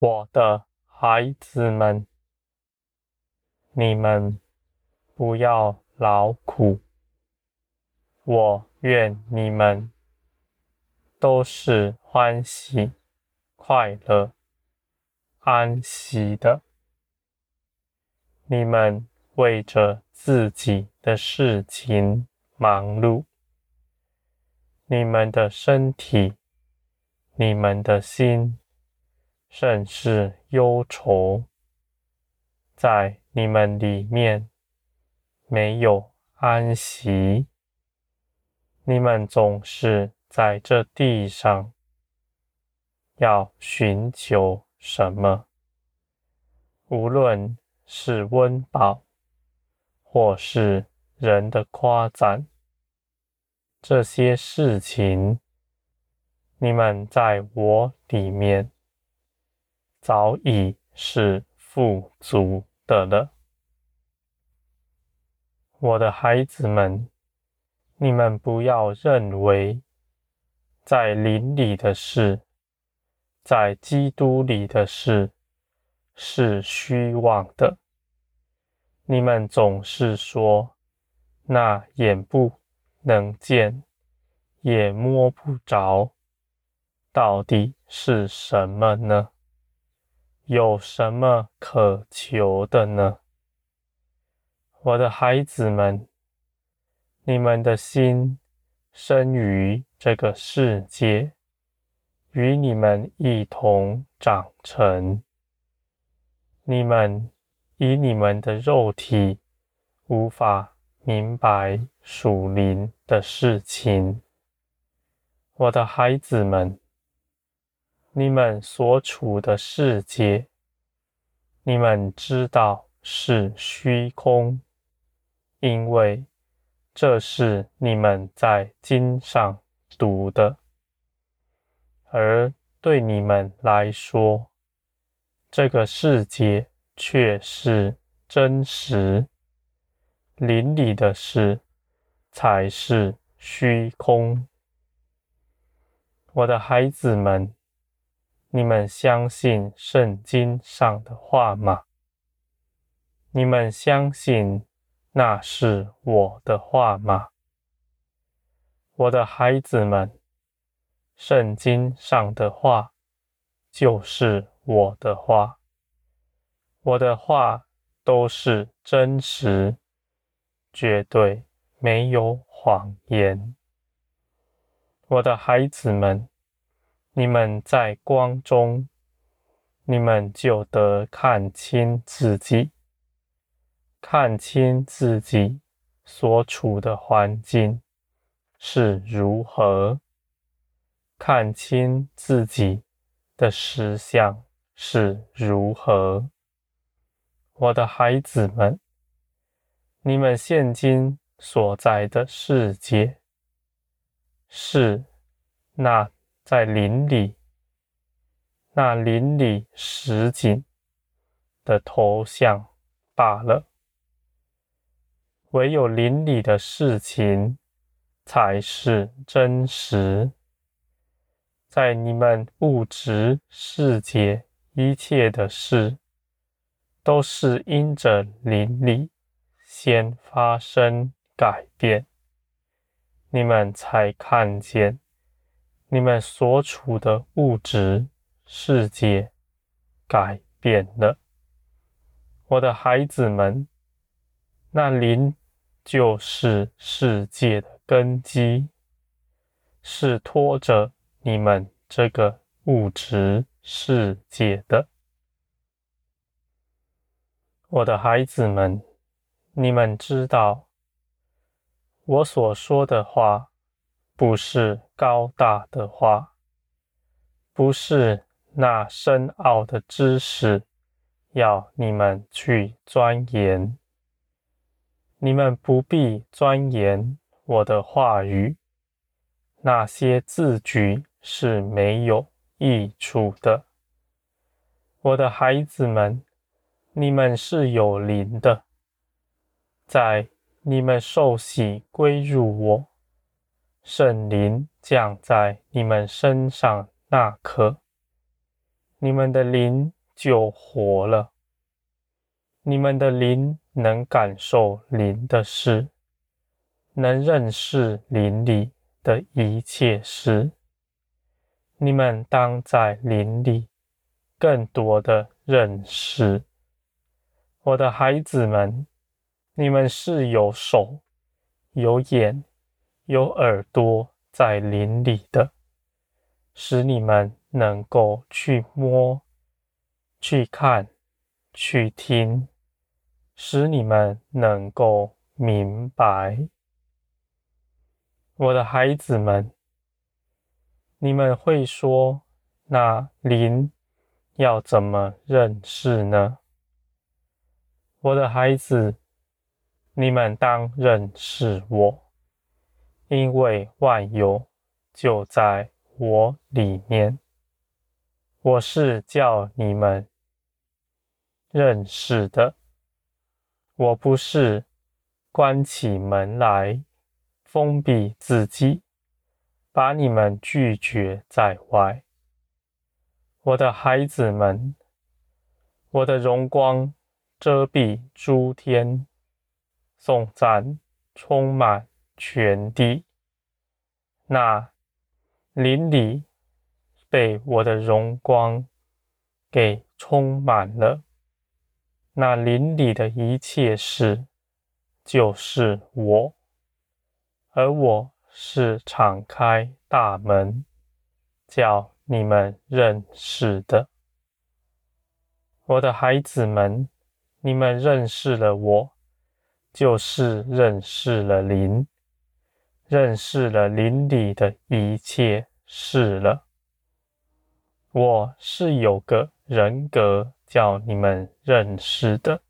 我的孩子们，你们不要劳苦，我愿你们都是欢喜、快乐、安息的。你们为着自己的事情忙碌，你们的身体、你们的心，甚是忧愁，在你们里面没有安息。你们总是在这地上要寻求什么？无论是温饱，或是人的夸赞，这些事情，你们在我里面。早已是富足的了，我的孩子们，你们不要认为在灵里的事，在基督里的事是虚妄的。你们总是说，那眼不能见，也摸不着，到底是什么呢？有什么可求的呢？我的孩子们，你们的心生于这个世界，与你们一同长成。你们以你们的肉体无法明白属灵的事情。我的孩子们。你们所处的世界，你们知道是虚空，因为这是你们在经上读的。而对你们来说，这个世界却是真实，灵里的事才是虚空。我的孩子们。你们相信圣经上的话吗？你们相信那是我的话吗？我的孩子们，圣经上的话就是我的话，我的话都是真实，绝对没有谎言。我的孩子们。你们在光中，你们就得看清自己，看清自己所处的环境是如何，看清自己的实相是如何。我的孩子们，你们现今所在的世界是那。在林里，那林里实景的头像罢了。唯有灵里的事情才是真实。在你们物质世界一切的事，都是因着灵里先发生改变，你们才看见。你们所处的物质世界改变了，我的孩子们，那灵就是世界的根基，是托着你们这个物质世界的。我的孩子们，你们知道我所说的话。不是高大的话，不是那深奥的知识，要你们去钻研。你们不必钻研我的话语，那些字句是没有益处的。我的孩子们，你们是有灵的，在你们受洗归入我。圣灵降在你们身上那刻，你们的灵就活了。你们的灵能感受灵的事，能认识灵里的一切事。你们当在灵里更多的认识。我的孩子们，你们是有手、有眼、有耳朵在林里的，使你们能够去摸、去看、去听，使你们能够明白。我的孩子们。你们会说，那灵要怎么认识呢？我的孩子，你们当认识我，因为万有就在我里面。我是叫你们认识的，我不是关起门来封闭自己。把你们拒绝在外，我的孩子们，我的荣光遮蔽诸天，颂赞充满全地。那灵里被我的荣光给充满了，那灵里的一切事就是我，而我。是敞开大门，叫你们认识的，我的孩子们，你们认识了我，就是认识了灵，认识了邻里的一切事了。我是有个人格叫你们认识的，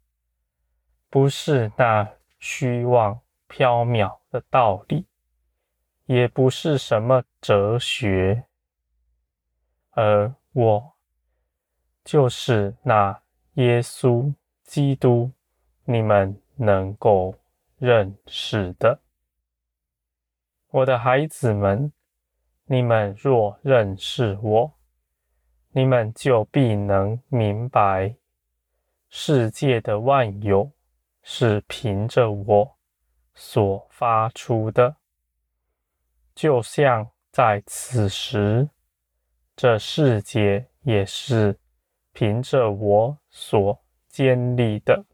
不是那虚妄缥缈的道理。也不是什么哲学，而我就是那耶稣基督，你们能够认识的。我的孩子们，你们若认识我，你们就必能明白，世界的万有是凭着我所发出的。就像在此时，这世界也是凭着我所建立的。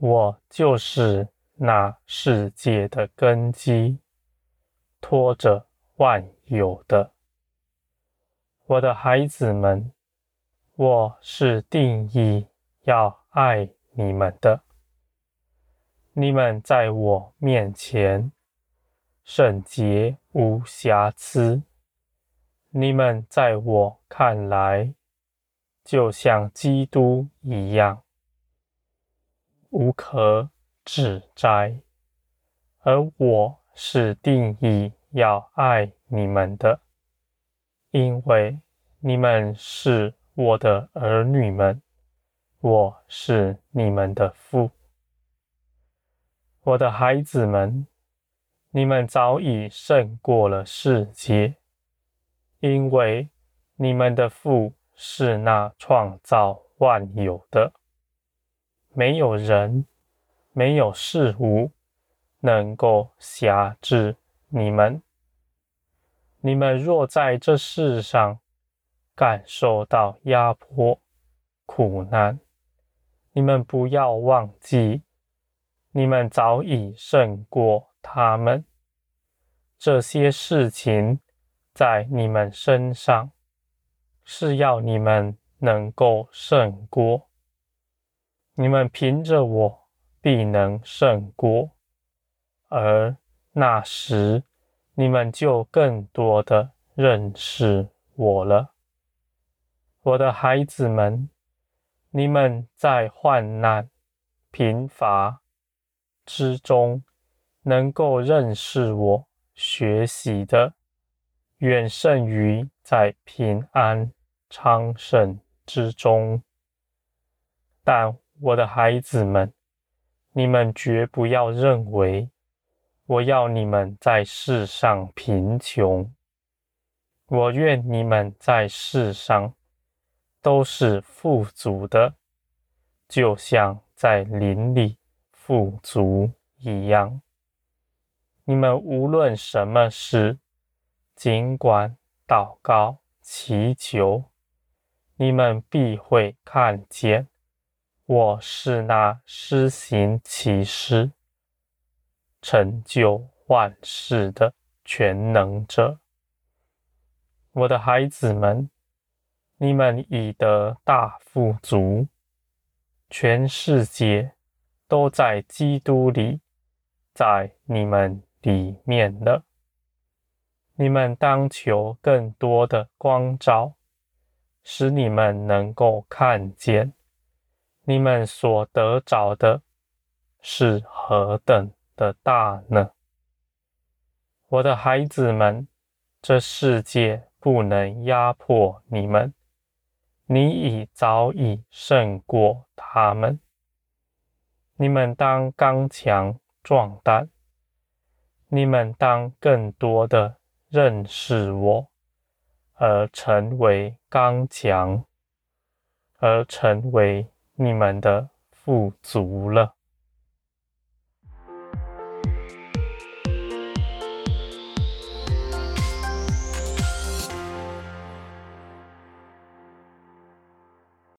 我就是那世界的根基，托着万有的。我的孩子们，我是定义要爱你们的。你们在我面前。圣洁无瑕疵，你们在我看来，就像基督一样，无可指摘。而我是定义要爱你们的，因为你们是我的儿女们，我是你们的父，我的孩子们。你们早已胜过了世界，因为你们的父是那创造万有的，没有人，没有事物能够辖制你们。你们若在这世上感受到压迫、苦难，你们不要忘记，你们早已胜过。他们这些事情在你们身上，是要你们能够胜过。你们凭着我必能胜过，而那时你们就更多的认识我了。我的孩子们，你们在患难、贫乏之中。能够认识我、学习的，远胜于在平安昌盛之中。但我的孩子们，你们绝不要认为我要你们在世上贫穷。我愿你们在世上都是富足的，就像在林里富足一样。你们无论什么事，尽管祷告、祈求，你们必会看见，我是那施行奇事、成就万事的全能者。我的孩子们，你们已得大富足，全世界都在基督里，在你们里面了。你们当求更多的光照，使你们能够看见，你们所得着的是何等的大呢？我的孩子们，这世界不能压迫你们，你已早已胜过他们。你们当刚强壮胆。你们当更多的认识我，而成为刚强，而成为你们的富足了。